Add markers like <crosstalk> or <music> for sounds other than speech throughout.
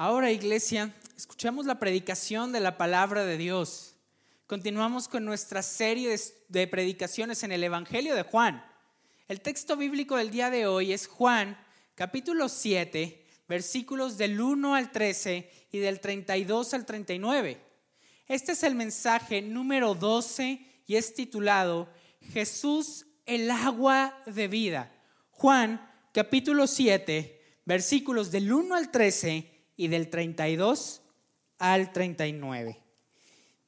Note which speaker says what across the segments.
Speaker 1: Ahora, iglesia, escuchamos la predicación de la palabra de Dios. Continuamos con nuestra serie de predicaciones en el Evangelio de Juan. El texto bíblico del día de hoy es Juan, capítulo 7, versículos del 1 al 13 y del 32 al 39. Este es el mensaje número 12 y es titulado Jesús el agua de vida. Juan, capítulo 7, versículos del 1 al 13 y del 32 al 39.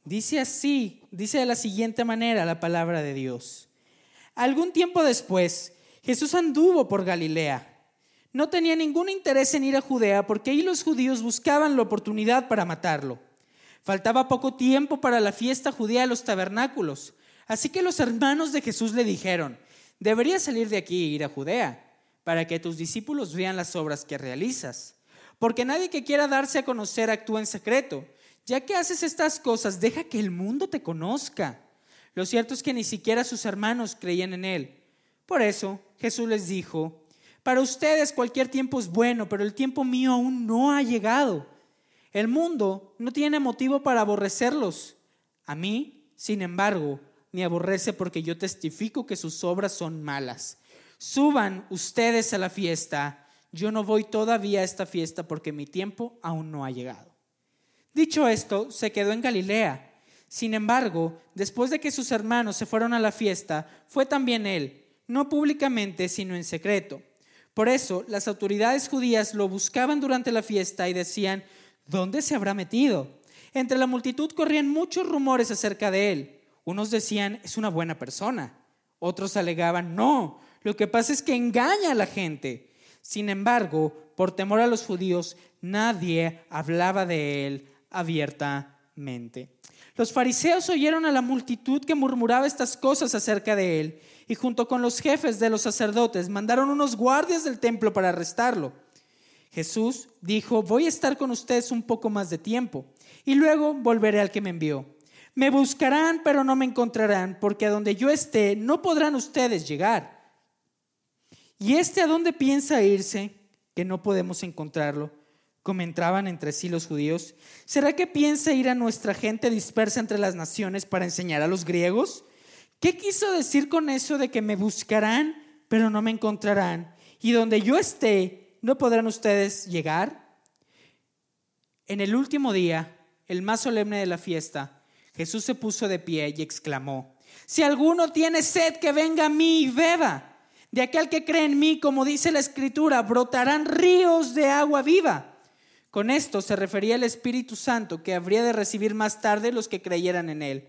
Speaker 1: Dice así, dice de la siguiente manera la palabra de Dios. Algún tiempo después, Jesús anduvo por Galilea. No tenía ningún interés en ir a Judea porque ahí los judíos buscaban la oportunidad para matarlo. Faltaba poco tiempo para la fiesta judía de los tabernáculos. Así que los hermanos de Jesús le dijeron, deberías salir de aquí e ir a Judea para que tus discípulos vean las obras que realizas porque nadie que quiera darse a conocer actúa en secreto. Ya que haces estas cosas, deja que el mundo te conozca. Lo cierto es que ni siquiera sus hermanos creían en él. Por eso Jesús les dijo, para ustedes cualquier tiempo es bueno, pero el tiempo mío aún no ha llegado. El mundo no tiene motivo para aborrecerlos. A mí, sin embargo, me aborrece porque yo testifico que sus obras son malas. Suban ustedes a la fiesta yo no voy todavía a esta fiesta porque mi tiempo aún no ha llegado. Dicho esto, se quedó en Galilea. Sin embargo, después de que sus hermanos se fueron a la fiesta, fue también él, no públicamente, sino en secreto. Por eso, las autoridades judías lo buscaban durante la fiesta y decían, ¿dónde se habrá metido? Entre la multitud corrían muchos rumores acerca de él. Unos decían, es una buena persona. Otros alegaban, no, lo que pasa es que engaña a la gente. Sin embargo, por temor a los judíos, nadie hablaba de él abiertamente. Los fariseos oyeron a la multitud que murmuraba estas cosas acerca de él y junto con los jefes de los sacerdotes mandaron unos guardias del templo para arrestarlo. Jesús dijo, voy a estar con ustedes un poco más de tiempo y luego volveré al que me envió. Me buscarán, pero no me encontrarán, porque a donde yo esté no podrán ustedes llegar. ¿Y este a dónde piensa irse? Que no podemos encontrarlo. Comentaban entre sí los judíos. ¿Será que piensa ir a nuestra gente dispersa entre las naciones para enseñar a los griegos? ¿Qué quiso decir con eso de que me buscarán, pero no me encontrarán? Y donde yo esté, ¿no podrán ustedes llegar? En el último día, el más solemne de la fiesta, Jesús se puso de pie y exclamó, si alguno tiene sed, que venga a mí y beba. De aquel que cree en mí, como dice la escritura, brotarán ríos de agua viva. Con esto se refería el Espíritu Santo que habría de recibir más tarde los que creyeran en él.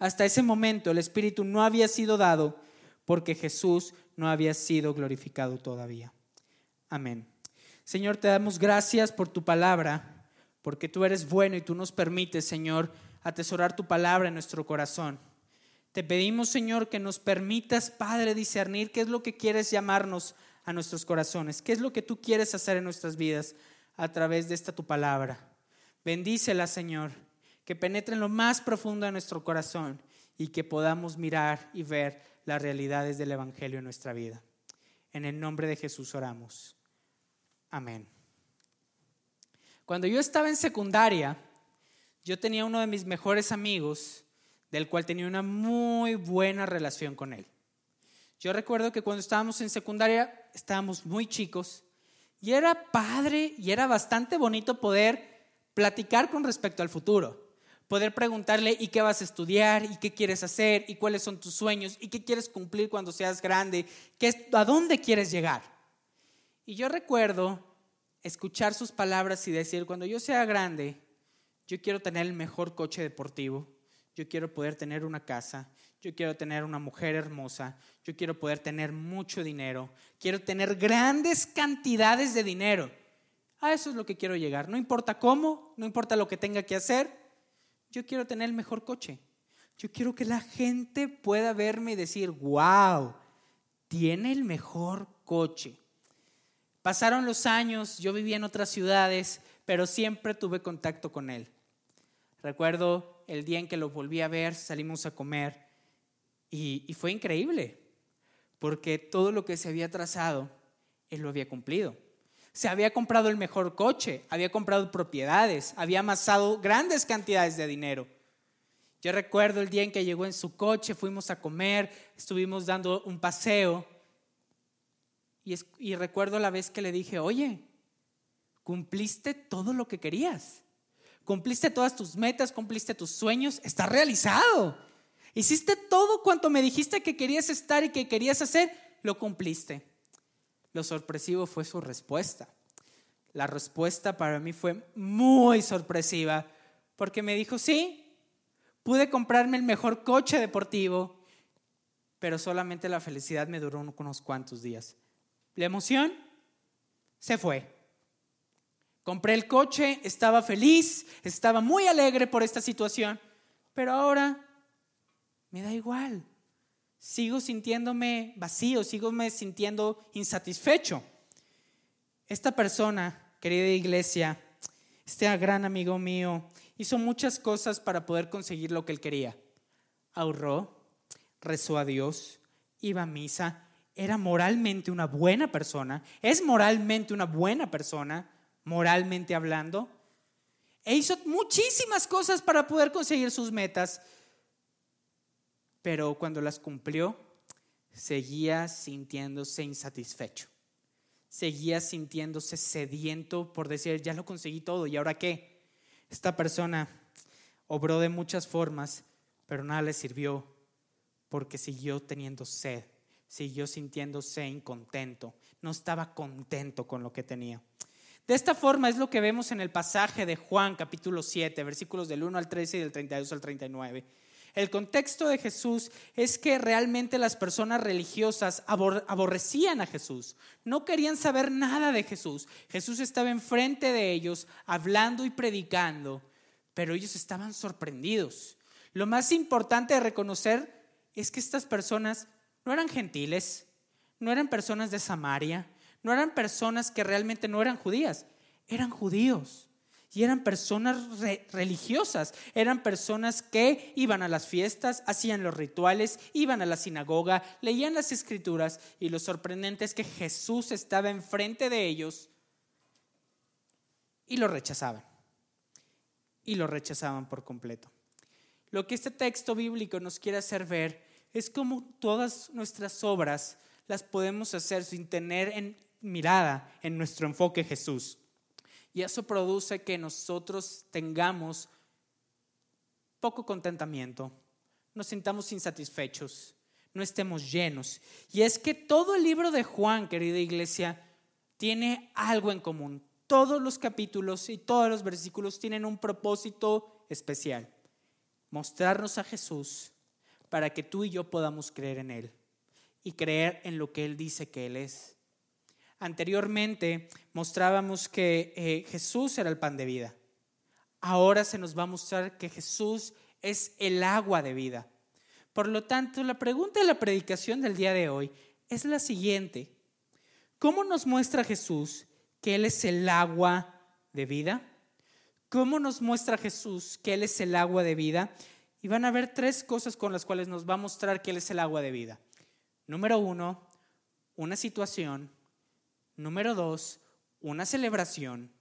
Speaker 1: Hasta ese momento el Espíritu no había sido dado porque Jesús no había sido glorificado todavía. Amén. Señor, te damos gracias por tu palabra, porque tú eres bueno y tú nos permites, Señor, atesorar tu palabra en nuestro corazón. Te pedimos, Señor, que nos permitas, Padre, discernir qué es lo que quieres llamarnos a nuestros corazones, qué es lo que tú quieres hacer en nuestras vidas a través de esta tu palabra. Bendícela, Señor, que penetre en lo más profundo de nuestro corazón y que podamos mirar y ver las realidades del Evangelio en nuestra vida. En el nombre de Jesús oramos. Amén. Cuando yo estaba en secundaria, yo tenía uno de mis mejores amigos del cual tenía una muy buena relación con él. Yo recuerdo que cuando estábamos en secundaria estábamos muy chicos y era padre y era bastante bonito poder platicar con respecto al futuro, poder preguntarle y qué vas a estudiar y qué quieres hacer y cuáles son tus sueños y qué quieres cumplir cuando seas grande, qué, a dónde quieres llegar. Y yo recuerdo escuchar sus palabras y decir, cuando yo sea grande, yo quiero tener el mejor coche deportivo, yo quiero poder tener una casa, yo quiero tener una mujer hermosa, yo quiero poder tener mucho dinero, quiero tener grandes cantidades de dinero. A eso es lo que quiero llegar. No importa cómo, no importa lo que tenga que hacer, yo quiero tener el mejor coche. Yo quiero que la gente pueda verme y decir, wow, tiene el mejor coche. Pasaron los años, yo vivía en otras ciudades, pero siempre tuve contacto con él. Recuerdo el día en que lo volví a ver, salimos a comer y, fue increíble, porque todo lo que se había trazado, él lo había cumplido. Se había comprado el mejor coche, había comprado propiedades, había amasado grandes cantidades de dinero. Yo recuerdo el día en que llegó en su coche, fuimos a comer, estuvimos dando un paseo. Y, recuerdo la vez que le dije, oye, cumpliste todo lo que querías. Cumpliste todas tus metas, cumpliste tus sueños, está realizado. Hiciste todo cuanto me dijiste que querías estar y que querías hacer, lo cumpliste. Lo sorpresivo fue su respuesta. La respuesta para mí fue muy sorpresiva porque me dijo, sí, pude comprarme el mejor coche deportivo, pero solamente la felicidad me duró unos cuantos días. La emoción se fue. Compré el coche, estaba feliz, estaba muy alegre por esta situación, pero ahora me da igual. Sigo sintiéndome vacío, sigo me sintiendo insatisfecho. Esta persona, querida iglesia, este gran amigo mío, hizo muchas cosas para poder conseguir lo que él quería. Ahorró, rezó a Dios, iba a misa, era moralmente una buena persona, es moralmente una buena persona, moralmente hablando. E hizo muchísimas cosas para poder conseguir sus metas, pero cuando las cumplió, seguía sintiéndose insatisfecho. Seguía sintiéndose sediento por decir, ya lo conseguí todo, ¿y ahora qué? Esta persona obró de muchas formas, pero nada le sirvió porque siguió teniendo sed, siguió sintiéndose incontento, no estaba contento con lo que tenía. De esta forma es lo que vemos en el pasaje de Juan capítulo 7, versículos del 1 al 13 y del 32 al 39. El contexto de Jesús es que realmente las personas religiosas aborrecían a Jesús, no querían saber nada de Jesús. Jesús estaba enfrente de ellos hablando y predicando, pero ellos estaban sorprendidos. Lo más importante de reconocer es que estas personas no eran gentiles, no eran personas de Samaria, no eran personas que realmente no eran judías, eran judíos. Y eran personas religiosas, eran personas que iban a las fiestas, hacían los rituales, iban a la sinagoga, leían las escrituras y lo sorprendente es que Jesús estaba enfrente de ellos y lo rechazaban. Y lo rechazaban por completo. Lo que este texto bíblico nos quiere hacer ver es cómo todas nuestras obras las podemos hacer sin tener en mirada en nuestro enfoque Jesús. Y eso produce que nosotros tengamos poco contentamiento, nos sintamos insatisfechos, no estemos llenos. Y es que todo el libro de Juan, querida iglesia, tiene algo en común. Todos los capítulos y todos los versículos tienen un propósito especial. Mostrarnos a Jesús para que tú y yo podamos creer en Él y creer en lo que Él dice que Él es. Anteriormente mostrábamos que eh, Jesús era el pan de vida. Ahora se nos va a mostrar que Jesús es el agua de vida. Por lo tanto, la pregunta de la predicación del día de hoy es la siguiente. ¿Cómo nos muestra Jesús que Él es el agua de vida? ¿Cómo nos muestra Jesús que Él es el agua de vida? Y van a ver tres cosas con las cuales nos va a mostrar que Él es el agua de vida. Número uno, una situación. Número dos, una celebración.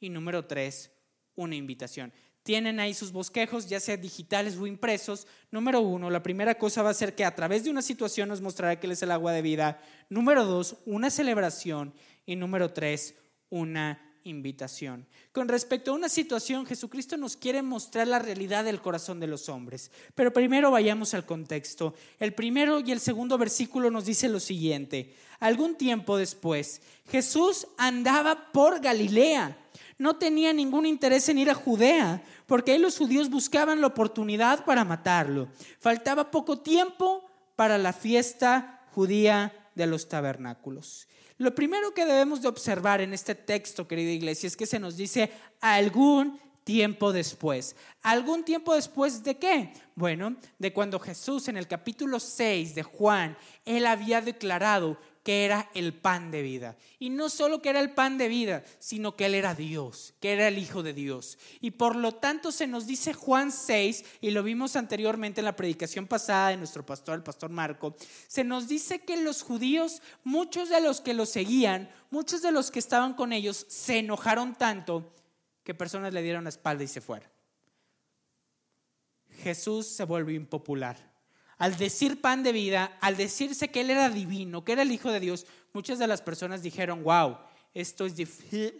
Speaker 1: Y número tres, una invitación. Tienen ahí sus bosquejos, ya sea digitales o impresos. Número uno, la primera cosa va a ser que a través de una situación nos mostrará que Él es el agua de vida. Número dos, una celebración. Y número tres, una invitación. Con respecto a una situación, Jesucristo nos quiere mostrar la realidad del corazón de los hombres. Pero primero vayamos al contexto. El primero y el segundo versículo nos dice lo siguiente. Algún tiempo después, Jesús andaba por Galilea. No tenía ningún interés en ir a Judea, porque ahí los judíos buscaban la oportunidad para matarlo. Faltaba poco tiempo para la fiesta judía de los tabernáculos. Lo primero que debemos de observar en este texto, querida iglesia, es que se nos dice algún tiempo después. ¿Algún tiempo después de qué? Bueno, de cuando Jesús en el capítulo 6 de Juan, él había declarado que era el pan de vida. Y no solo que era el pan de vida, sino que Él era Dios, que era el Hijo de Dios. Y por lo tanto se nos dice Juan 6, y lo vimos anteriormente en la predicación pasada de nuestro pastor, el pastor Marco, se nos dice que los judíos, muchos de los que lo seguían, muchos de los que estaban con ellos, se enojaron tanto que personas le dieron la espalda y se fueron. Jesús se volvió impopular al decir pan de vida, al decirse que Él era divino, que era el Hijo de Dios, muchas de las personas dijeron, wow, esto es,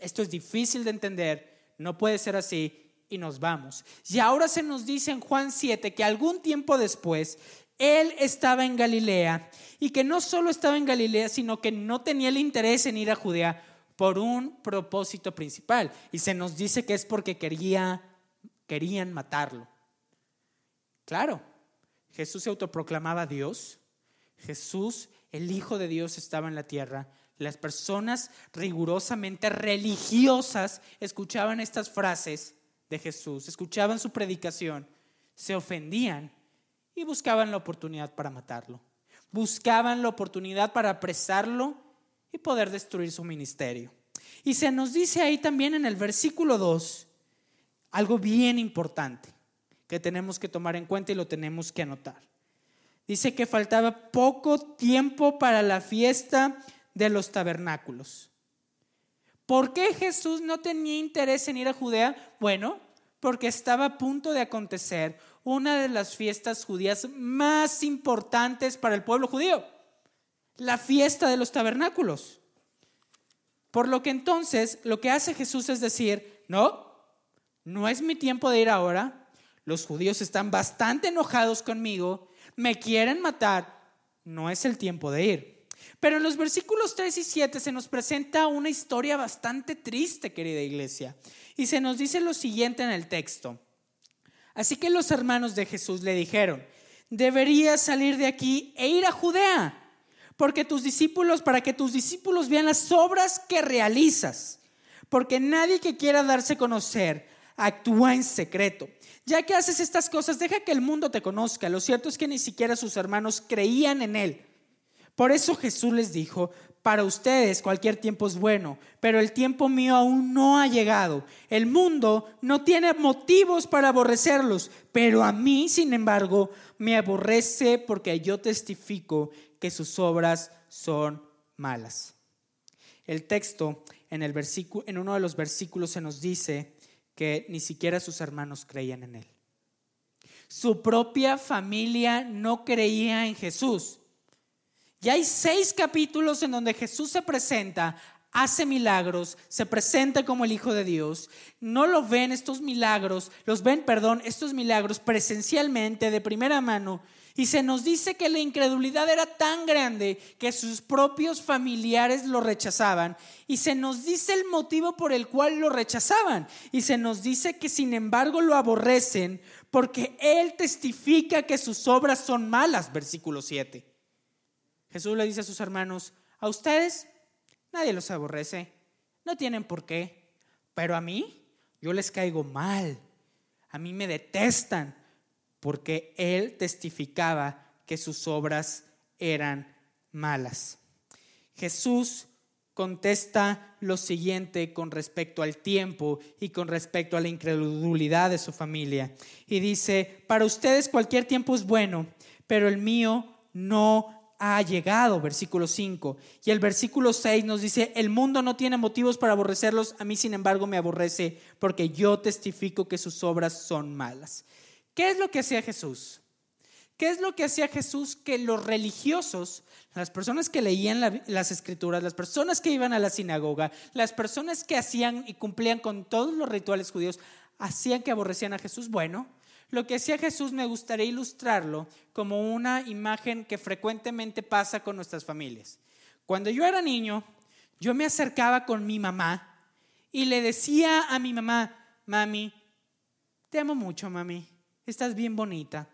Speaker 1: esto es difícil de entender, no puede ser así, y nos vamos. Y ahora se nos dice en Juan 7 que algún tiempo después Él estaba en Galilea y que no solo estaba en Galilea, sino que no tenía el interés en ir a Judea por un propósito principal. Y se nos dice que es porque quería, querían matarlo. Claro, Jesús se autoproclamaba Dios. Jesús, el Hijo de Dios, estaba en la tierra. Las personas rigurosamente religiosas escuchaban estas frases de Jesús, escuchaban su predicación, se ofendían y buscaban la oportunidad para matarlo. Buscaban la oportunidad para apresarlo y poder destruir su ministerio. Y se nos dice ahí también en el versículo 2 algo bien importante que tenemos que tomar en cuenta y lo tenemos que anotar. Dice que faltaba poco tiempo para la fiesta de los tabernáculos. ¿Por qué Jesús no tenía interés en ir a Judea? Bueno, porque estaba a punto de acontecer una de las fiestas judías más importantes para el pueblo judío, la fiesta de los tabernáculos. Por lo que entonces lo que hace Jesús es decir, no, no es mi tiempo de ir ahora, los judíos están bastante enojados conmigo, me quieren matar, no es el tiempo de ir. Pero en los versículos 3 y 7 se nos presenta una historia bastante triste, querida iglesia. Y se nos dice lo siguiente en el texto. Así que los hermanos de Jesús le dijeron, deberías salir de aquí e ir a Judea, porque tus discípulos, para que tus discípulos vean las obras que realizas, porque nadie que quiera darse a conocer actúa en secreto. Ya que haces estas cosas, deja que el mundo te conozca. Lo cierto es que ni siquiera sus hermanos creían en él. Por eso Jesús les dijo, para ustedes cualquier tiempo es bueno, pero el tiempo mío aún no ha llegado. El mundo no tiene motivos para aborrecerlos, pero a mí, sin embargo, me aborrece porque yo testifico que sus obras son malas. El texto en, el versículo, en uno de los versículos se nos dice que ni siquiera sus hermanos creían en él. Su propia familia no creía en Jesús. Y hay seis capítulos en donde Jesús se presenta, hace milagros, se presenta como el Hijo de Dios. No lo ven estos milagros, los ven, perdón, estos milagros presencialmente, de primera mano, y se nos dice que la incredulidad era tan grande que sus propios familiares lo rechazaban. Y se nos dice el motivo por el cual lo rechazaban. Y se nos dice que sin embargo lo aborrecen porque Él testifica que sus obras son malas, versículo 7. Jesús le dice a sus hermanos, a ustedes nadie los aborrece, no tienen por qué, pero a mí yo les caigo mal, a mí me detestan porque él testificaba que sus obras eran malas. Jesús contesta lo siguiente con respecto al tiempo y con respecto a la incredulidad de su familia. Y dice, para ustedes cualquier tiempo es bueno, pero el mío no ha llegado, versículo 5. Y el versículo 6 nos dice, el mundo no tiene motivos para aborrecerlos, a mí sin embargo me aborrece, porque yo testifico que sus obras son malas. ¿Qué es lo que hacía Jesús? ¿Qué es lo que hacía Jesús que los religiosos, las personas que leían las escrituras, las personas que iban a la sinagoga, las personas que hacían y cumplían con todos los rituales judíos, hacían que aborrecían a Jesús? Bueno, lo que hacía Jesús me gustaría ilustrarlo como una imagen que frecuentemente pasa con nuestras familias. Cuando yo era niño, yo me acercaba con mi mamá y le decía a mi mamá, mami, te amo mucho, mami estás bien bonita.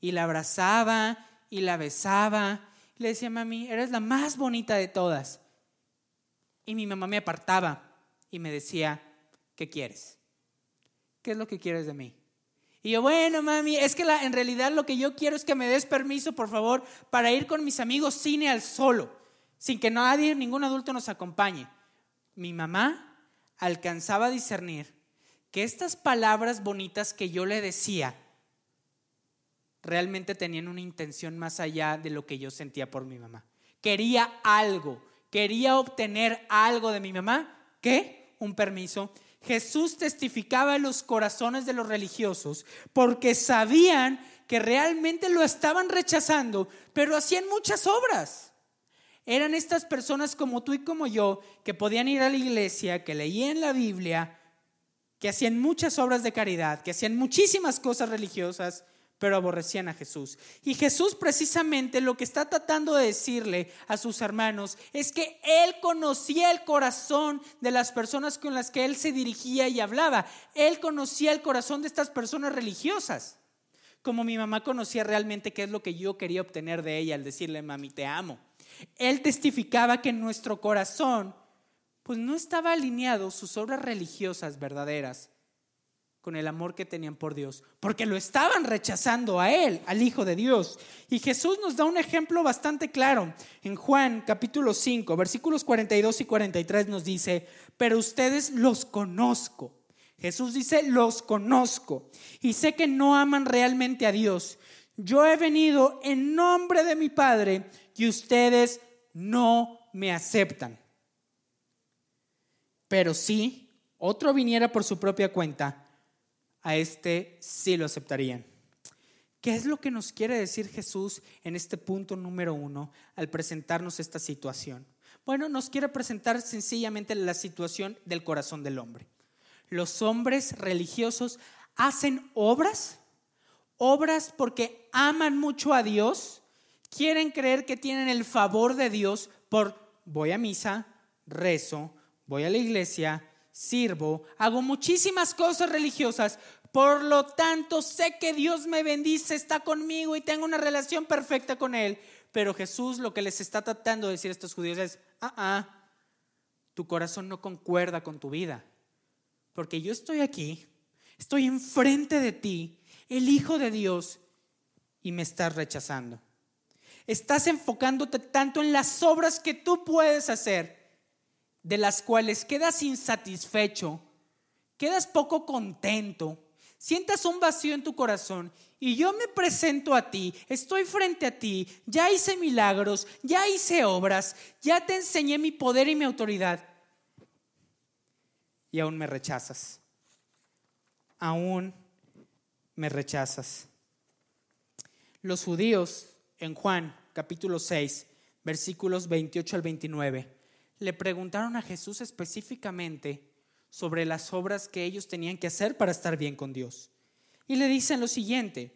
Speaker 1: Y la abrazaba y la besaba. Le decía, mami, eres la más bonita de todas. Y mi mamá me apartaba y me decía, ¿qué quieres? ¿Qué es lo que quieres de mí? Y yo, bueno, mami, es que en realidad lo que yo quiero es que me des permiso, por favor, para ir con mis amigos cine al solo. sin que nadie, ningún adulto nos acompañe. Mi mamá alcanzaba a discernir que estas palabras bonitas que yo le decía realmente tenían una intención más allá de lo que yo sentía por mi mamá. Quería algo, quería obtener algo de mi mamá. ¿Qué? Un permiso. Jesús testificaba en los corazones de los religiosos porque sabían que realmente lo estaban rechazando, pero hacían muchas obras. Eran estas personas como tú y como yo que podían ir a la iglesia, que leían la Biblia, que hacían muchas obras de caridad, que hacían muchísimas cosas religiosas, pero aborrecían a Jesús. Y Jesús precisamente lo que está tratando de decirle a sus hermanos es que Él conocía el corazón de las personas con las que Él se dirigía y hablaba. Él conocía el corazón de estas personas religiosas, como mi mamá conocía realmente qué es lo que yo quería obtener de ella al decirle, mami, te amo. Él testificaba que en nuestro corazón, pues no estaba alineado sus obras religiosas verdaderas con el amor que tenían por Dios, porque lo estaban rechazando a Él, al Hijo de Dios. Y Jesús nos da un ejemplo bastante claro. En Juan capítulo 5, versículos 42 y 43 nos dice, pero ustedes los conozco. Jesús dice, los conozco y sé que no aman realmente a Dios. Yo he venido en nombre de mi Padre y ustedes no me aceptan. Pero si otro viniera por su propia cuenta, a este sí lo aceptarían. ¿Qué es lo que nos quiere decir Jesús en este punto número uno al presentarnos esta situación? Bueno, nos quiere presentar sencillamente la situación del corazón del hombre. Los hombres religiosos hacen obras, obras porque aman mucho a Dios, quieren creer que tienen el favor de Dios por voy a misa, rezo, voy a la iglesia, sirvo, hago muchísimas cosas religiosas, por lo tanto sé que Dios me bendice, está conmigo y tengo una relación perfecta con Él. Pero Jesús lo que les está tratando de decir a estos judíos es, ah, ah, tu corazón no concuerda con tu vida. Porque yo estoy aquí, estoy enfrente de ti, el Hijo de Dios, y me estás rechazando. Estás enfocándote tanto en las obras que tú puedes hacer de las cuales quedas insatisfecho, quedas poco contento, sientas un vacío en tu corazón y yo me presento a ti, estoy frente a ti, ya hice milagros, ya hice obras, ya te enseñé mi poder y mi autoridad. Y aún me rechazas, aún me rechazas. Los judíos en Juan capítulo 6, versículos 28 al 29, le preguntaron a Jesús específicamente sobre las obras que ellos tenían que hacer para estar bien con Dios. Y le dicen lo siguiente,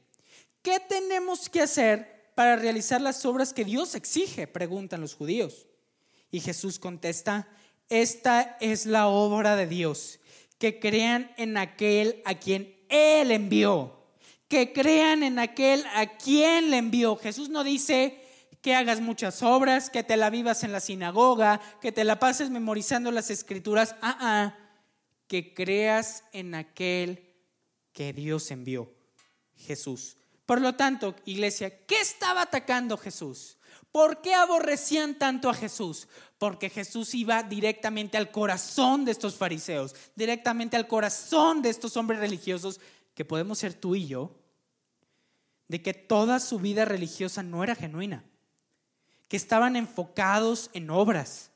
Speaker 1: ¿qué tenemos que hacer para realizar las obras que Dios exige? Preguntan los judíos. Y Jesús contesta, esta es la obra de Dios, que crean en aquel a quien Él envió, que crean en aquel a quien le envió. Jesús no dice, que hagas muchas obras, que te la vivas en la sinagoga, que te la pases memorizando las escrituras, ah, ah, que creas en aquel que Dios envió, Jesús. Por lo tanto, iglesia, ¿qué estaba atacando Jesús? ¿Por qué aborrecían tanto a Jesús? Porque Jesús iba directamente al corazón de estos fariseos, directamente al corazón de estos hombres religiosos, que podemos ser tú y yo, de que toda su vida religiosa no era genuina que estaban enfocados en obras,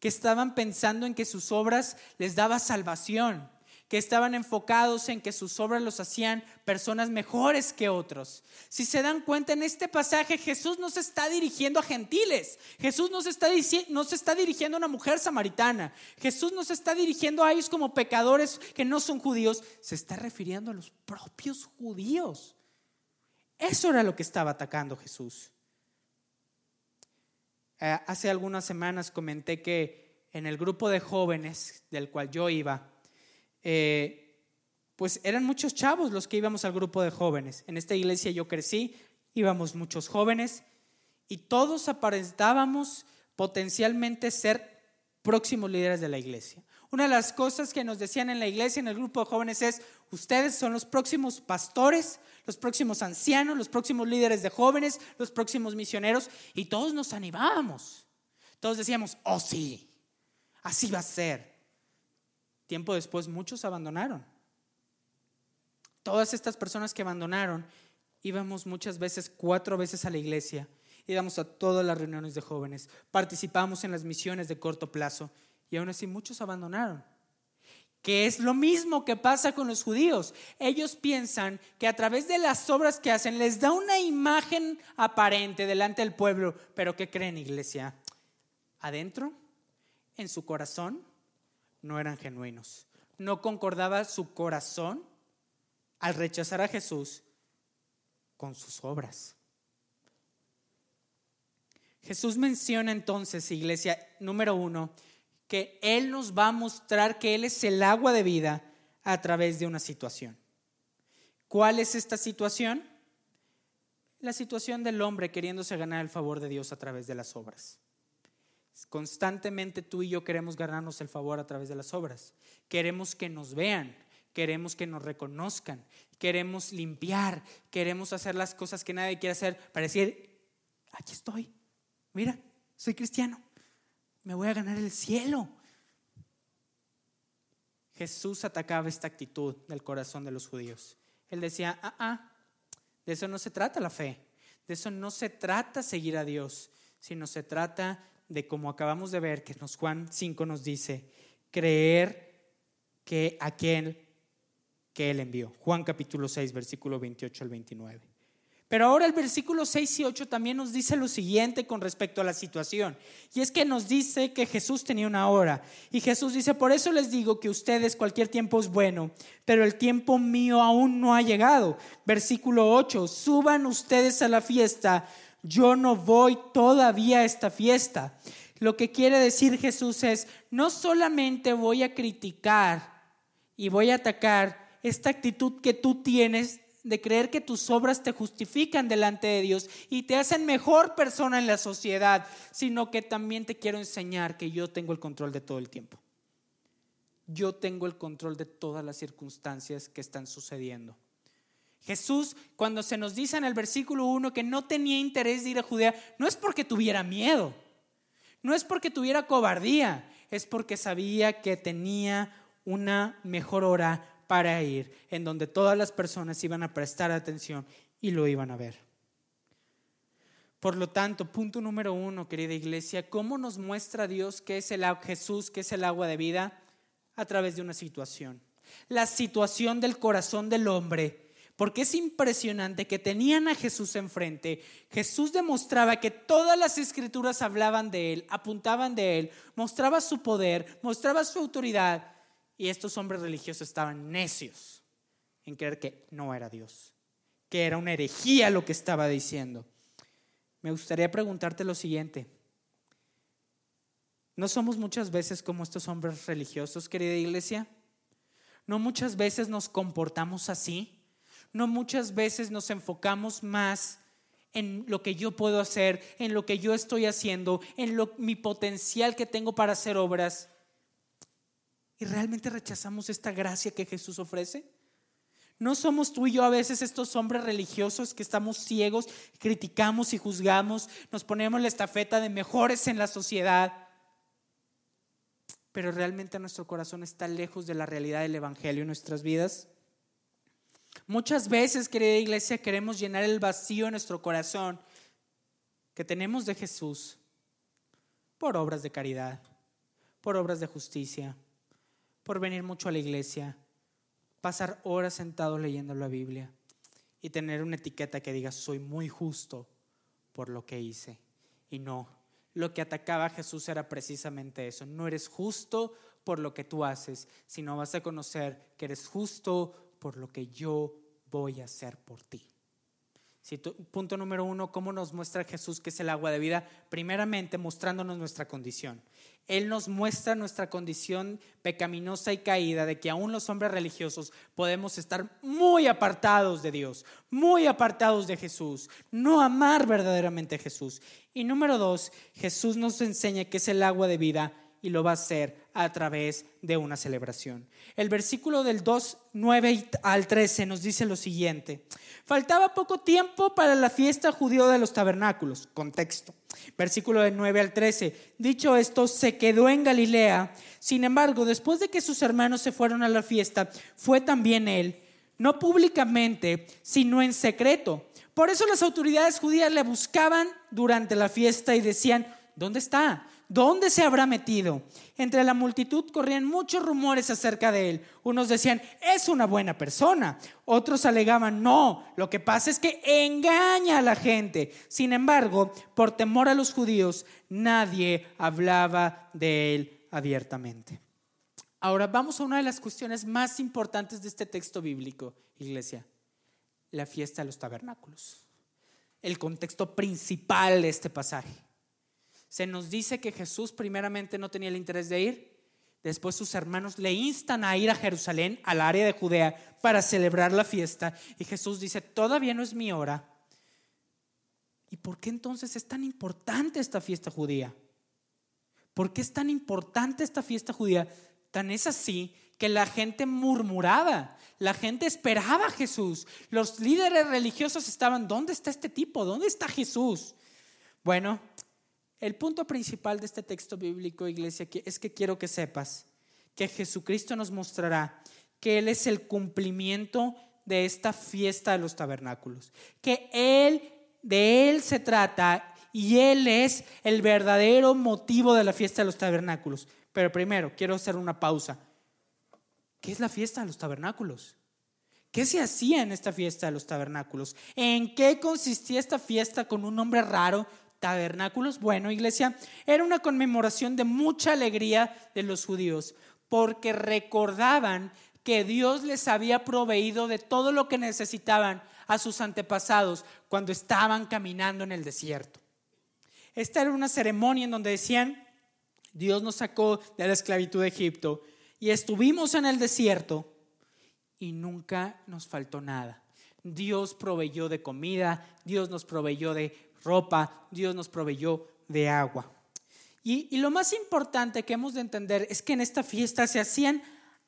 Speaker 1: que estaban pensando en que sus obras les daba salvación, que estaban enfocados en que sus obras los hacían personas mejores que otros. Si se dan cuenta en este pasaje, Jesús no se está dirigiendo a gentiles, Jesús no está, no se está dirigiendo a una mujer samaritana, Jesús no se está dirigiendo a ellos como pecadores que no son judíos, se está refiriendo a los propios judíos. Eso era lo que estaba atacando Jesús. Eh, hace algunas semanas comenté que en el grupo de jóvenes del cual yo iba, eh, pues eran muchos chavos los que íbamos al grupo de jóvenes. En esta iglesia yo crecí, íbamos muchos jóvenes y todos aparentábamos potencialmente ser próximos líderes de la iglesia. Una de las cosas que nos decían en la iglesia, en el grupo de jóvenes, es, ustedes son los próximos pastores, los próximos ancianos, los próximos líderes de jóvenes, los próximos misioneros, y todos nos animábamos. Todos decíamos, oh sí, así va a ser. Tiempo después muchos abandonaron. Todas estas personas que abandonaron íbamos muchas veces, cuatro veces a la iglesia, íbamos a todas las reuniones de jóvenes, participamos en las misiones de corto plazo y aún así muchos abandonaron. Que es lo mismo que pasa con los judíos. Ellos piensan que a través de las obras que hacen les da una imagen aparente delante del pueblo, pero ¿qué creen, iglesia? Adentro, en su corazón, no eran genuinos. No concordaba su corazón al rechazar a Jesús con sus obras. Jesús menciona entonces, iglesia, número uno, que Él nos va a mostrar que Él es el agua de vida a través de una situación. ¿Cuál es esta situación? La situación del hombre queriéndose ganar el favor de Dios a través de las obras. Constantemente tú y yo queremos ganarnos el favor a través de las obras. Queremos que nos vean, queremos que nos reconozcan, queremos limpiar, queremos hacer las cosas que nadie quiere hacer para decir, aquí estoy, mira, soy cristiano, me voy a ganar el cielo. Jesús atacaba esta actitud del corazón de los judíos. Él decía, ah, ah, de eso no se trata la fe, de eso no se trata seguir a Dios, sino se trata de, como acabamos de ver, que nos Juan 5 nos dice, creer que aquel que Él envió. Juan capítulo 6, versículo 28 al 29. Pero ahora el versículo 6 y 8 también nos dice lo siguiente con respecto a la situación. Y es que nos dice que Jesús tenía una hora. Y Jesús dice, por eso les digo que ustedes cualquier tiempo es bueno, pero el tiempo mío aún no ha llegado. Versículo 8, suban ustedes a la fiesta, yo no voy todavía a esta fiesta. Lo que quiere decir Jesús es, no solamente voy a criticar y voy a atacar esta actitud que tú tienes de creer que tus obras te justifican delante de Dios y te hacen mejor persona en la sociedad, sino que también te quiero enseñar que yo tengo el control de todo el tiempo. Yo tengo el control de todas las circunstancias que están sucediendo. Jesús, cuando se nos dice en el versículo 1 que no tenía interés de ir a Judea, no es porque tuviera miedo, no es porque tuviera cobardía, es porque sabía que tenía una mejor hora para ir, en donde todas las personas iban a prestar atención y lo iban a ver. Por lo tanto, punto número uno, querida iglesia, ¿cómo nos muestra Dios que es el Jesús, que es el agua de vida? A través de una situación. La situación del corazón del hombre. Porque es impresionante que tenían a Jesús enfrente. Jesús demostraba que todas las escrituras hablaban de él, apuntaban de él, mostraba su poder, mostraba su autoridad. Y estos hombres religiosos estaban necios en creer que no era Dios, que era una herejía lo que estaba diciendo. Me gustaría preguntarte lo siguiente. ¿No somos muchas veces como estos hombres religiosos, querida iglesia? ¿No muchas veces nos comportamos así? ¿No muchas veces nos enfocamos más en lo que yo puedo hacer, en lo que yo estoy haciendo, en lo, mi potencial que tengo para hacer obras? Y realmente rechazamos esta gracia que Jesús ofrece? ¿No somos tú y yo a veces estos hombres religiosos que estamos ciegos, criticamos y juzgamos, nos ponemos la estafeta de mejores en la sociedad, pero realmente nuestro corazón está lejos de la realidad del Evangelio en nuestras vidas? Muchas veces, querida iglesia, queremos llenar el vacío en nuestro corazón que tenemos de Jesús por obras de caridad, por obras de justicia, por venir mucho a la iglesia, pasar horas sentado leyendo la Biblia y tener una etiqueta que diga soy muy justo por lo que hice. Y no, lo que atacaba a Jesús era precisamente eso. No eres justo por lo que tú haces, sino vas a conocer que eres justo por lo que yo voy a hacer por ti. Punto número uno, ¿cómo nos muestra Jesús que es el agua de vida? Primeramente mostrándonos nuestra condición. Él nos muestra nuestra condición pecaminosa y caída de que aún los hombres religiosos podemos estar muy apartados de Dios, muy apartados de Jesús, no amar verdaderamente a Jesús. Y número dos, Jesús nos enseña que es el agua de vida y lo va a hacer a través de una celebración. El versículo del 2, 9 al 13 nos dice lo siguiente. Faltaba poco tiempo para la fiesta judío de los tabernáculos. Contexto. Versículo del 9 al 13. Dicho esto, se quedó en Galilea. Sin embargo, después de que sus hermanos se fueron a la fiesta, fue también él, no públicamente, sino en secreto. Por eso las autoridades judías le buscaban durante la fiesta y decían, ¿dónde está? ¿Dónde se habrá metido? Entre la multitud corrían muchos rumores acerca de él. Unos decían, es una buena persona. Otros alegaban, no, lo que pasa es que engaña a la gente. Sin embargo, por temor a los judíos, nadie hablaba de él abiertamente. Ahora vamos a una de las cuestiones más importantes de este texto bíblico, iglesia, la fiesta de los tabernáculos. El contexto principal de este pasaje se nos dice que Jesús primeramente no tenía el interés de ir, después sus hermanos le instan a ir a Jerusalén, al área de Judea, para celebrar la fiesta, y Jesús dice, todavía no es mi hora. ¿Y por qué entonces es tan importante esta fiesta judía? ¿Por qué es tan importante esta fiesta judía? Tan es así que la gente murmuraba, la gente esperaba a Jesús, los líderes religiosos estaban, ¿dónde está este tipo? ¿Dónde está Jesús? Bueno, el punto principal de este texto bíblico, iglesia, es que quiero que sepas que Jesucristo nos mostrará que Él es el cumplimiento de esta fiesta de los tabernáculos, que Él, de Él se trata y Él es el verdadero motivo de la fiesta de los tabernáculos. Pero primero, quiero hacer una pausa. ¿Qué es la fiesta de los tabernáculos? ¿Qué se hacía en esta fiesta de los tabernáculos? ¿En qué consistía esta fiesta con un nombre raro tabernáculos? Bueno, iglesia, era una conmemoración de mucha alegría de los judíos, porque recordaban que Dios les había proveído de todo lo que necesitaban a sus antepasados cuando estaban caminando en el desierto. Esta era una ceremonia en donde decían, Dios nos sacó de la esclavitud de Egipto y estuvimos en el desierto y nunca nos faltó nada. Dios proveyó de comida, Dios nos proveyó de ropa, Dios nos proveyó de agua. Y, lo más importante que hemos de entender es que en esta fiesta se hacían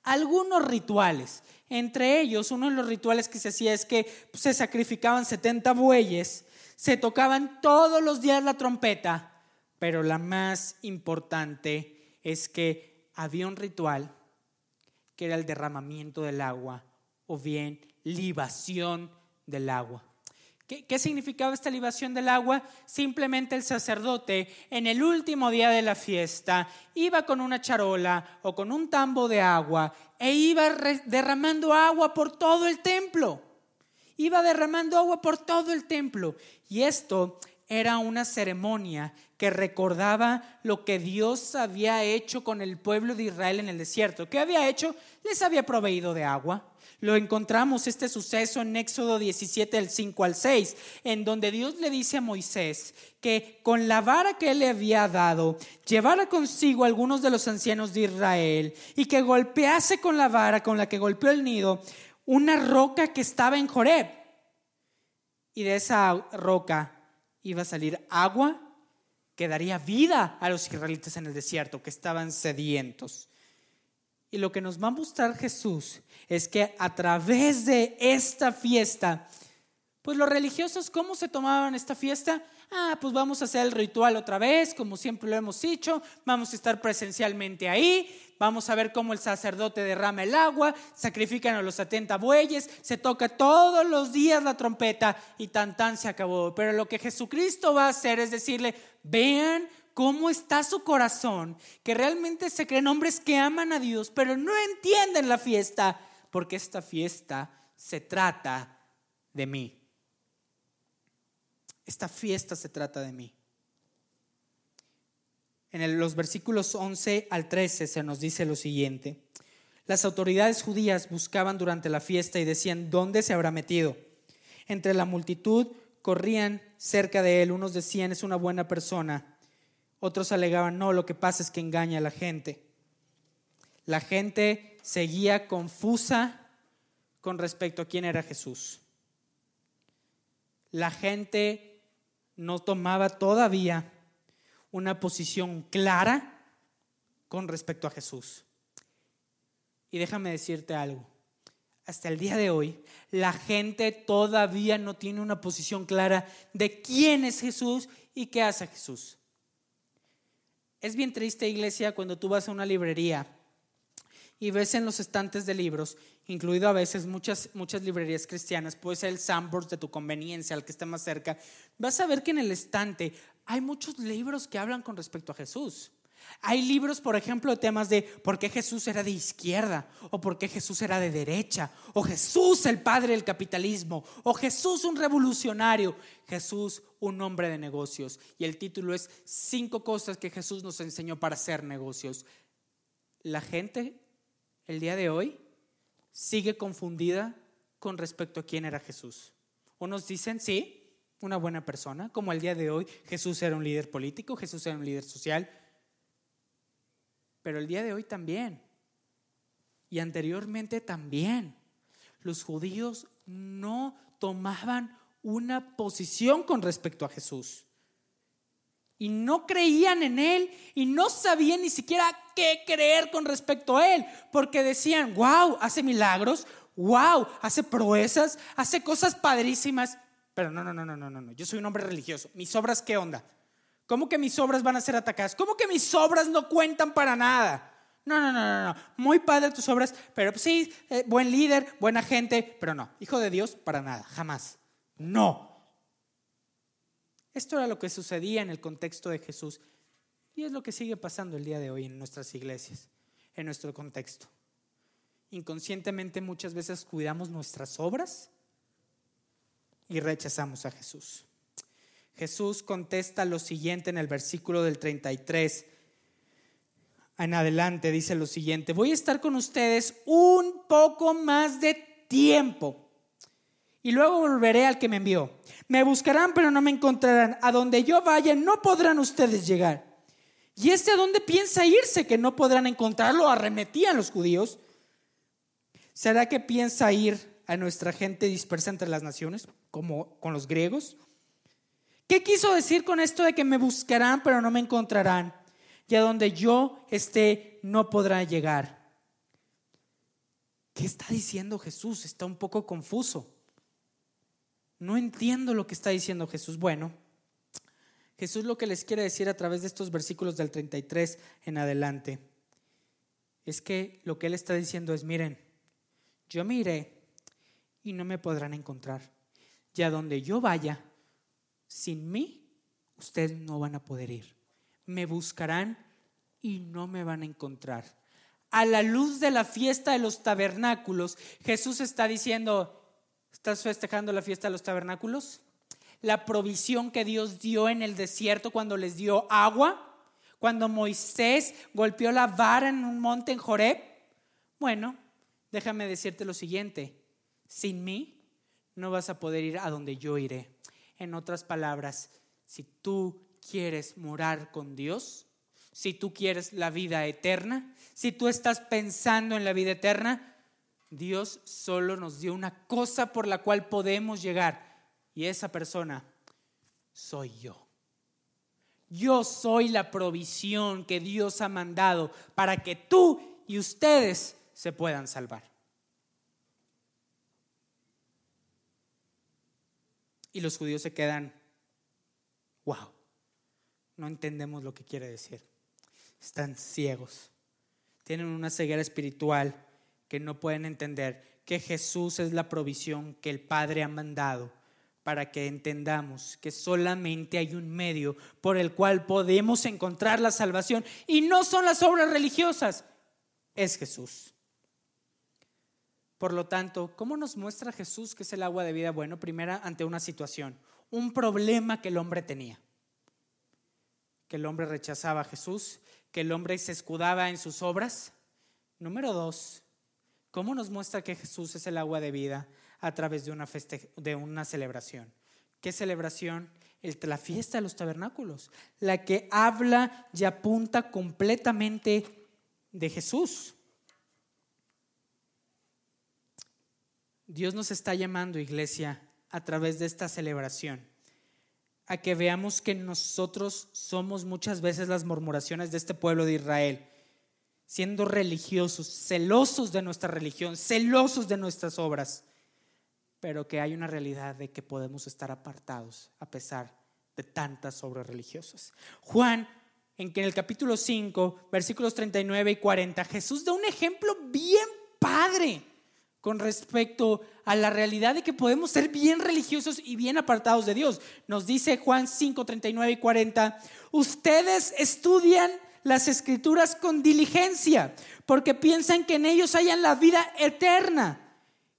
Speaker 1: algunos rituales. Entre ellos, uno de los rituales que se hacía es que se sacrificaban 70 bueyes, se tocaban todos los días la trompeta, pero la más importante es que había un ritual que era el derramamiento del agua o bien libación del agua. ¿Qué, significaba esta libación del agua? Simplemente el sacerdote en el último día de la fiesta iba con una charola o con un tambo de agua e iba derramando agua por todo el templo. Iba derramando agua por todo el templo. Y esto era una ceremonia que recordaba lo que Dios había hecho con el pueblo de Israel en el desierto. ¿Qué había hecho? Les había proveído de agua lo encontramos este suceso en Éxodo 17, del 5 al 6, en donde Dios le dice a Moisés que con la vara que él le había dado, llevara consigo a algunos de los ancianos de Israel y que golpease con la vara con la que golpeó el nido una roca que estaba en Joreb. Y de esa roca iba a salir agua que daría vida a los israelitas en el desierto, que estaban sedientos. Y lo que nos va a mostrar Jesús es que a través de esta fiesta, pues los religiosos, ¿cómo se tomaban esta fiesta? Ah, pues vamos a hacer el ritual otra vez, como siempre lo hemos dicho, vamos a estar presencialmente ahí, vamos a ver cómo el sacerdote derrama el agua, sacrifican a los 70 bueyes, se toca todos los días la trompeta y tan tan se acabó. Pero lo que Jesucristo va a hacer es decirle, vean cómo está su corazón, que realmente se creen hombres que aman a Dios, pero no entienden la fiesta, porque esta fiesta se trata de mí. Esta fiesta se trata de mí. En los versículos 11 al 13 se nos dice lo siguiente. Las autoridades judías buscaban durante la fiesta y decían, ¿dónde se habrá metido? Entre la multitud corrían cerca de él. Unos decían, es una buena persona otros alegaban, no, lo que pasa es que engaña a la gente. La gente seguía confusa con respecto a quién era Jesús. La gente no tomaba todavía una posición clara con respecto a Jesús. Y déjame decirte algo. Hasta el día de hoy, la gente todavía no tiene una posición clara de quién es Jesús y qué hace Jesús. Es bien triste, iglesia, cuando tú vas a una librería y ves en los estantes de libros, incluido a veces muchas, muchas librerías cristianas, puede ser el Sandbox de tu conveniencia, al que esté más cerca, vas a ver que en el estante hay muchos libros que hablan con respecto a Jesús. Hay libros, por ejemplo, de temas de por qué Jesús era de izquierda, o por qué Jesús era de derecha, o Jesús el padre del capitalismo, o Jesús un revolucionario, Jesús un hombre de negocios. Y el título es Cinco cosas que Jesús nos enseñó para hacer negocios. La gente el día de hoy sigue confundida con respecto a quién era Jesús. Unos dicen, sí, una buena persona, como el día de hoy Jesús era un líder político, Jesús era un líder social, pero el día de hoy también, y anteriormente también, los judíos no tomaban una posición con respecto a Jesús. Y no creían en Él y no sabían ni siquiera qué creer con respecto a Él, porque decían, wow, hace milagros, wow, hace proezas, hace cosas padrísimas, pero no, no, no, no, no, no, yo soy un hombre religioso, mis obras, ¿qué onda? ¿Cómo que mis obras van a ser atacadas? ¿Cómo que mis obras no cuentan para nada? No, no, no, no, no. Muy padre tus obras, pero sí, eh, buen líder, buena gente, pero no. Hijo de Dios, para nada, jamás. No. Esto era lo que sucedía en el contexto de Jesús y es lo que sigue pasando el día de hoy en nuestras iglesias, en nuestro contexto. Inconscientemente muchas veces cuidamos nuestras obras y rechazamos a Jesús. Jesús contesta lo siguiente en el versículo del 33 en adelante, dice lo siguiente, voy a estar con ustedes un poco más de tiempo y luego volveré al que me envió. Me buscarán, pero no me encontrarán. A donde yo vaya, no podrán ustedes llegar. ¿Y este a dónde piensa irse que no podrán encontrarlo? Arremetían los judíos. ¿Será que piensa ir a nuestra gente dispersa entre las naciones, como con los griegos? ¿Qué quiso decir con esto de que me buscarán, pero no me encontrarán? Y a donde yo esté, no podrán llegar. ¿Qué está diciendo Jesús? Está un poco confuso. No entiendo lo que está diciendo Jesús. Bueno, Jesús lo que les quiere decir a través de estos versículos del 33 en adelante es que lo que Él está diciendo es, miren, yo me iré y no me podrán encontrar. Y a donde yo vaya, sin mí, ustedes no van a poder ir. Me buscarán y no me van a encontrar. A la luz de la fiesta de los tabernáculos, Jesús está diciendo, ¿Estás festejando la fiesta de los tabernáculos? La provisión que Dios dio en el desierto cuando les dio agua, cuando Moisés golpeó la vara en un monte en Joreb. Bueno, déjame decirte lo siguiente, sin mí no vas a poder ir a donde yo iré. En otras palabras, si tú quieres morar con Dios, si tú quieres la vida eterna, si tú estás pensando en la vida eterna, Dios solo nos dio una cosa por la cual podemos llegar y esa persona soy yo. Yo soy la provisión que Dios ha mandado para que tú y ustedes se puedan salvar. Y los judíos se quedan, wow, no entendemos lo que quiere decir. Están ciegos, tienen una ceguera espiritual que no pueden entender que Jesús es la provisión que el Padre ha mandado para que entendamos que solamente hay un medio por el cual podemos encontrar la salvación y no son las obras religiosas, es Jesús. Por lo tanto, ¿cómo nos muestra Jesús que es el agua de vida? Bueno, primera ante una situación, un problema que el hombre tenía, que el hombre rechazaba a Jesús, que el hombre se escudaba en sus obras. Número dos, ¿Cómo nos muestra que Jesús es el agua de vida? A través de una, celebración. ¿Qué celebración? El, la fiesta de los tabernáculos, la que habla y apunta completamente de Jesús. Dios nos está llamando, iglesia, a través de esta celebración, a que veamos que nosotros somos muchas veces las murmuraciones de este pueblo de Israel siendo religiosos, celosos de nuestra religión, celosos de nuestras obras, pero que hay una realidad de que podemos estar apartados a pesar de tantas obras religiosas. Juan, en que en el capítulo 5, versículos 39 y 40, Jesús da un ejemplo bien padre con respecto a la realidad de que podemos ser bien religiosos y bien apartados de Dios. Nos dice Juan 5, 39 y 40, ustedes estudian las escrituras con diligencia, porque piensan que en ellos hayan la vida eterna.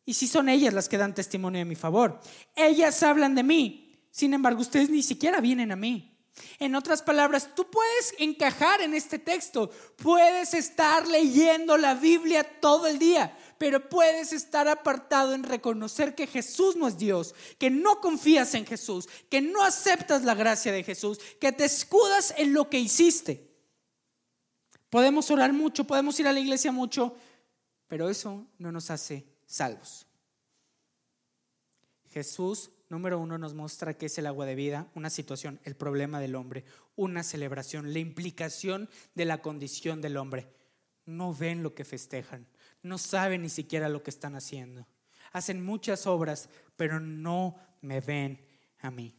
Speaker 1: Y si son ellas las que dan testimonio de mi favor, ellas hablan de mí. Sin embargo, ustedes ni siquiera vienen a mí. En otras palabras, tú puedes encajar en este texto, puedes estar leyendo la Biblia todo el día, pero puedes estar apartado en reconocer que Jesús no es Dios, que no confías en Jesús, que no aceptas la gracia de Jesús, que te escudas en lo que hiciste. Podemos orar mucho, podemos ir a la iglesia mucho, pero eso no nos hace salvos. Jesús número uno, nos muestra que es el agua de vida, una situación, el problema del hombre, una celebración, la implicación de la condición del hombre. No ven lo que festejan, no saben ni siquiera lo que están haciendo. Hacen muchas obras, pero no me ven a mí.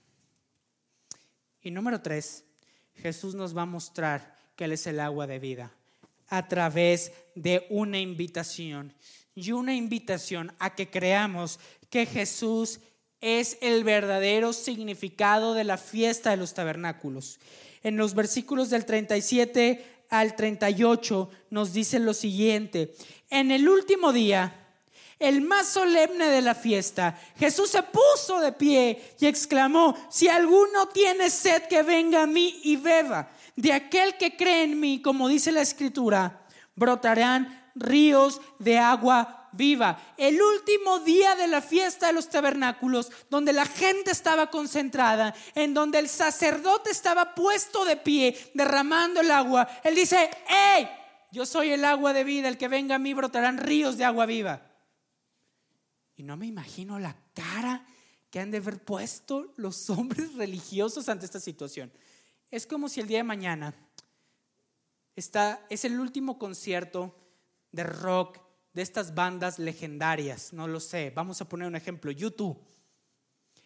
Speaker 1: Y número tres, Jesús nos va a mostrar que Él es el agua de vida a través de una invitación y una invitación a que creamos que Jesús es el verdadero significado de la fiesta de los tabernáculos. En los versículos del 37 al 38 nos dice lo siguiente, en el último día, el más solemne de la fiesta, Jesús se puso de pie y exclamó, si alguno tiene sed, que venga a mí y beba. De aquel que cree en mí, como dice la escritura, brotarán ríos de agua viva. El último día de la fiesta de los tabernáculos, donde la gente estaba concentrada, en donde el sacerdote estaba puesto de pie, derramando el agua, él dice, ¡hey! Yo soy el agua de vida, el que venga a mí brotarán ríos de agua viva. Y no me imagino la cara que han de haber puesto los <laughs> hombres religiosos ante esta situación. Es como si el día de mañana está, es el último concierto de rock de estas bandas legendarias, no lo sé, vamos a poner un ejemplo, YouTube.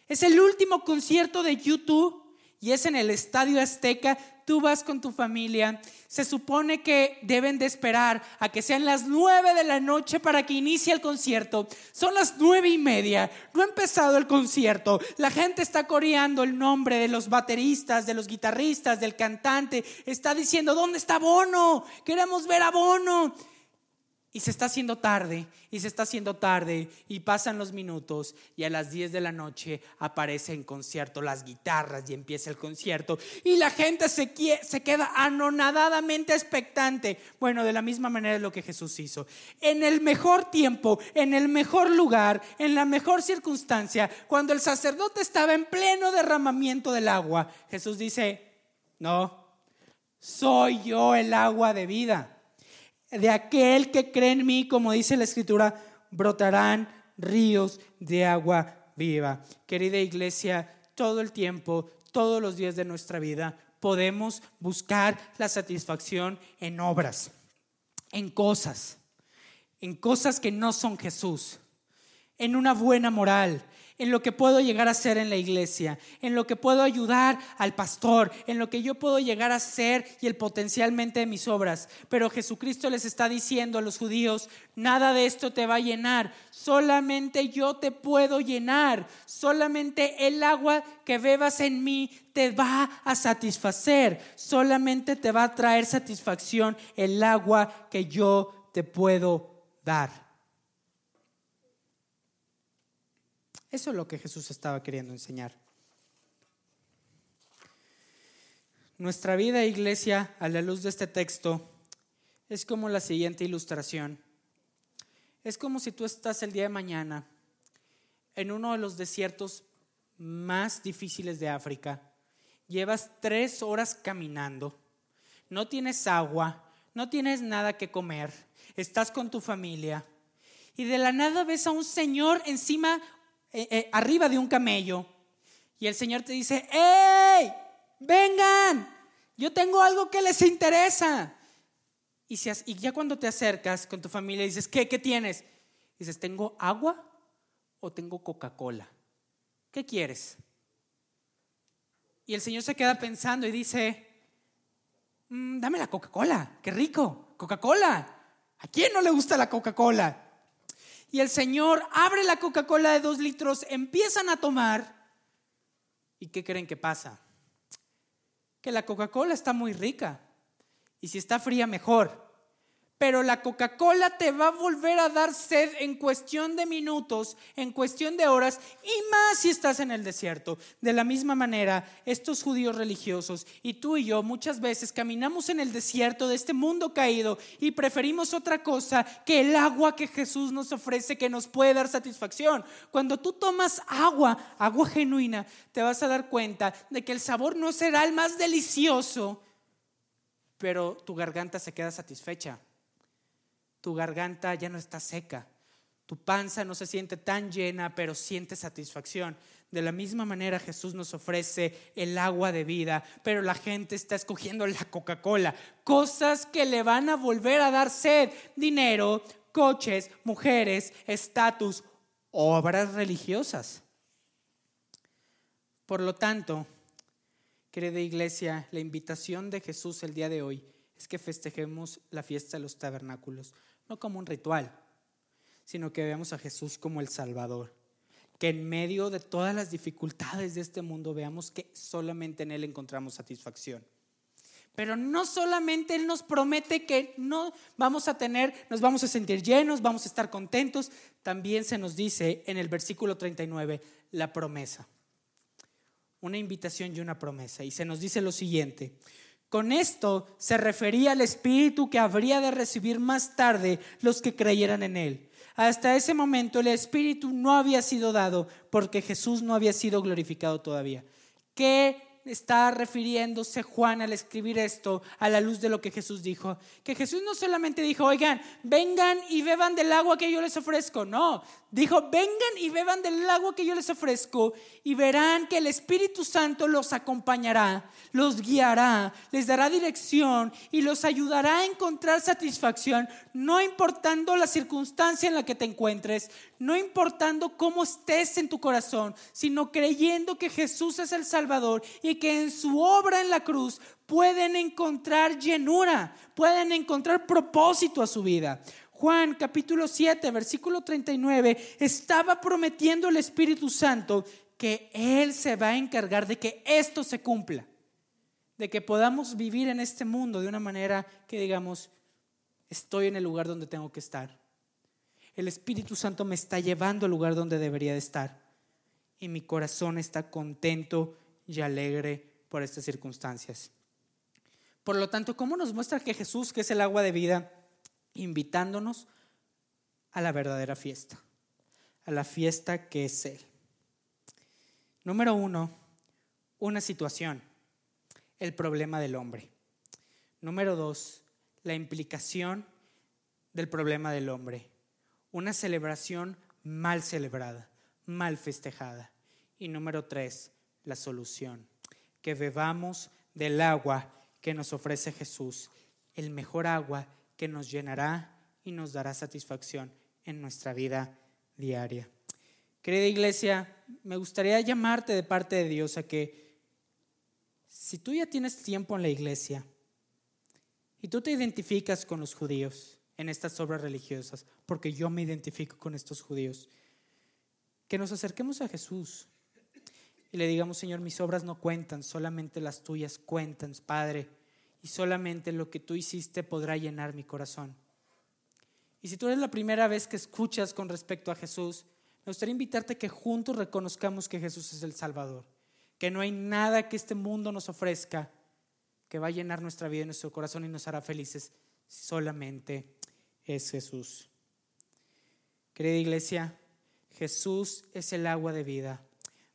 Speaker 1: Es el último concierto de YouTube y es en el Estadio Azteca, tú vas con tu familia, se supone que deben de esperar a que sean las nueve de la noche para que inicie el concierto. Son las nueve y media, no ha empezado el concierto, la gente está coreando el nombre de los bateristas, de los guitarristas, del cantante, está diciendo, ¿dónde está Bono? Queremos ver a Bono. Y se está haciendo tarde, y se está haciendo tarde, y pasan los minutos, y a las 10 de la noche aparece en concierto las guitarras y empieza el concierto, y la gente se, se queda anonadadamente expectante. Bueno, de la misma manera es lo que Jesús hizo. En el mejor tiempo, en el mejor lugar, en la mejor circunstancia, cuando el sacerdote estaba en pleno derramamiento del agua, Jesús dice, no, soy yo el agua de vida de aquel que cree en mí, como dice la escritura, brotarán ríos de agua viva. Querida iglesia, todo el tiempo, todos los días de nuestra vida, podemos buscar la satisfacción en obras, en cosas, en cosas que no son Jesús, en una buena moral, en lo que puedo llegar a ser en la iglesia, en lo que puedo ayudar al pastor, en lo que yo puedo llegar a ser y el potencialmente de mis obras. Pero Jesucristo les está diciendo a los judíos, nada de esto te va a llenar, solamente yo te puedo llenar, solamente el agua que bebas en mí te va a satisfacer, solamente te va a traer satisfacción el agua que yo te puedo dar. Eso es lo que Jesús estaba queriendo enseñar. Nuestra vida, iglesia, a la luz de este texto, es como la siguiente ilustración. Es como si tú estás el día de mañana en uno de los desiertos más difíciles de África. Llevas tres horas caminando, no tienes agua, no tienes nada que comer, estás con tu familia y de la nada ves a un señor encima eh, eh, arriba de un camello y el Señor te dice, ¡hey! Vengan, yo tengo algo que les interesa. Y, y ya cuando te acercas con tu familia dices, ¿qué, qué tienes? Dices, ¿tengo agua o tengo Coca-Cola? ¿Qué quieres? Y el Señor se queda pensando y dice, mm, dame la Coca-Cola, qué rico, Coca-Cola. ¿A quién no le gusta la Coca-Cola? Y el Señor abre la Coca-Cola de dos litros, empiezan a tomar. ¿Y qué creen que pasa? Que la Coca-Cola está muy rica. Y si está fría, mejor pero la Coca-Cola te va a volver a dar sed en cuestión de minutos, en cuestión de horas, y más si estás en el desierto. De la misma manera, estos judíos religiosos y tú y yo muchas veces caminamos en el desierto de este mundo caído y preferimos otra cosa que el agua que Jesús nos ofrece que nos puede dar satisfacción. Cuando tú tomas agua, agua genuina, te vas a dar cuenta de que el sabor no será el más delicioso, pero tu garganta se queda satisfecha tu garganta ya no está seca, tu panza no se siente tan llena, pero siente satisfacción. De la misma manera Jesús nos ofrece el agua de vida, pero la gente está escogiendo la Coca-Cola, cosas que le van a volver a dar sed, dinero, coches, mujeres, estatus, obras religiosas. Por lo tanto, querida iglesia, la invitación de Jesús el día de hoy es que festejemos la fiesta de los tabernáculos no como un ritual, sino que veamos a Jesús como el Salvador. Que en medio de todas las dificultades de este mundo veamos que solamente en Él encontramos satisfacción. Pero no solamente Él nos promete que no vamos a tener, nos vamos a sentir llenos, vamos a estar contentos, también se nos dice en el versículo 39 la promesa. Una invitación y una promesa. Y se nos dice lo siguiente, con esto se refería al Espíritu que habría de recibir más tarde los que creyeran en Él. Hasta ese momento el Espíritu no había sido dado porque Jesús no había sido glorificado todavía. ¿Qué está refiriéndose Juan al escribir esto a la luz de lo que Jesús dijo. Que Jesús no solamente dijo, oigan, vengan y beban del agua que yo les ofrezco. No, dijo, vengan y beban del agua que yo les ofrezco y verán que el Espíritu Santo los acompañará, los guiará, les dará dirección y los ayudará a encontrar satisfacción, no importando la circunstancia en la que te encuentres, no importando cómo estés en tu corazón, sino creyendo que Jesús es el Salvador y que en su obra en la cruz pueden encontrar llenura, pueden encontrar propósito a su vida. Juan capítulo 7, versículo 39, estaba prometiendo el Espíritu Santo que Él se va a encargar de que esto se cumpla, de que podamos vivir en este mundo de una manera que digamos, estoy en el lugar donde tengo que estar el Espíritu Santo me está llevando al lugar donde debería de estar. Y mi corazón está contento y alegre por estas circunstancias. Por lo tanto, ¿cómo nos muestra que Jesús, que es el agua de vida, invitándonos a la verdadera fiesta? A la fiesta que es Él. Número uno, una situación, el problema del hombre. Número dos, la implicación del problema del hombre una celebración mal celebrada, mal festejada. Y número tres, la solución, que bebamos del agua que nos ofrece Jesús, el mejor agua que nos llenará y nos dará satisfacción en nuestra vida diaria. Querida iglesia, me gustaría llamarte de parte de Dios a que si tú ya tienes tiempo en la iglesia y tú te identificas con los judíos, en estas obras religiosas, porque yo me identifico con estos judíos. Que nos acerquemos a Jesús y le digamos, Señor, mis obras no cuentan, solamente las tuyas cuentan, Padre, y solamente lo que tú hiciste podrá llenar mi corazón. Y si tú eres la primera vez que escuchas con respecto a Jesús, me gustaría invitarte a que juntos reconozcamos que Jesús es el Salvador, que no hay nada que este mundo nos ofrezca que va a llenar nuestra vida y nuestro corazón y nos hará felices, solamente es Jesús. Querida iglesia, Jesús es el agua de vida.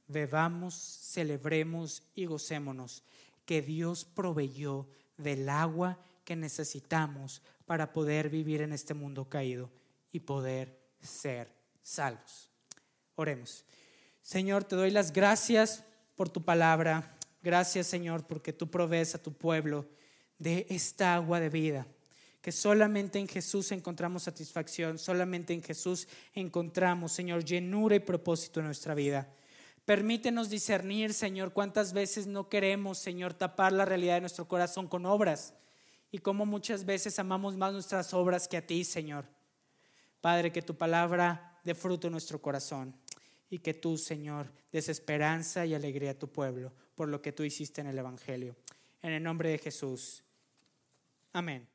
Speaker 1: Bebamos, celebremos y gocémonos que Dios proveyó del agua que necesitamos para poder vivir en este mundo caído y poder ser salvos. Oremos. Señor, te doy las gracias por tu palabra. Gracias, Señor, porque tú provees a tu pueblo de esta agua de vida que solamente en Jesús encontramos satisfacción, solamente en Jesús encontramos, Señor, llenura y propósito en nuestra vida. Permítenos discernir, Señor, cuántas veces no queremos, Señor, tapar la realidad de nuestro corazón con obras y cómo muchas veces amamos más nuestras obras que a ti, Señor. Padre, que tu palabra dé fruto en nuestro corazón y que tú, Señor, des esperanza y alegría a tu pueblo por lo que tú hiciste en el Evangelio. En el nombre de Jesús. Amén.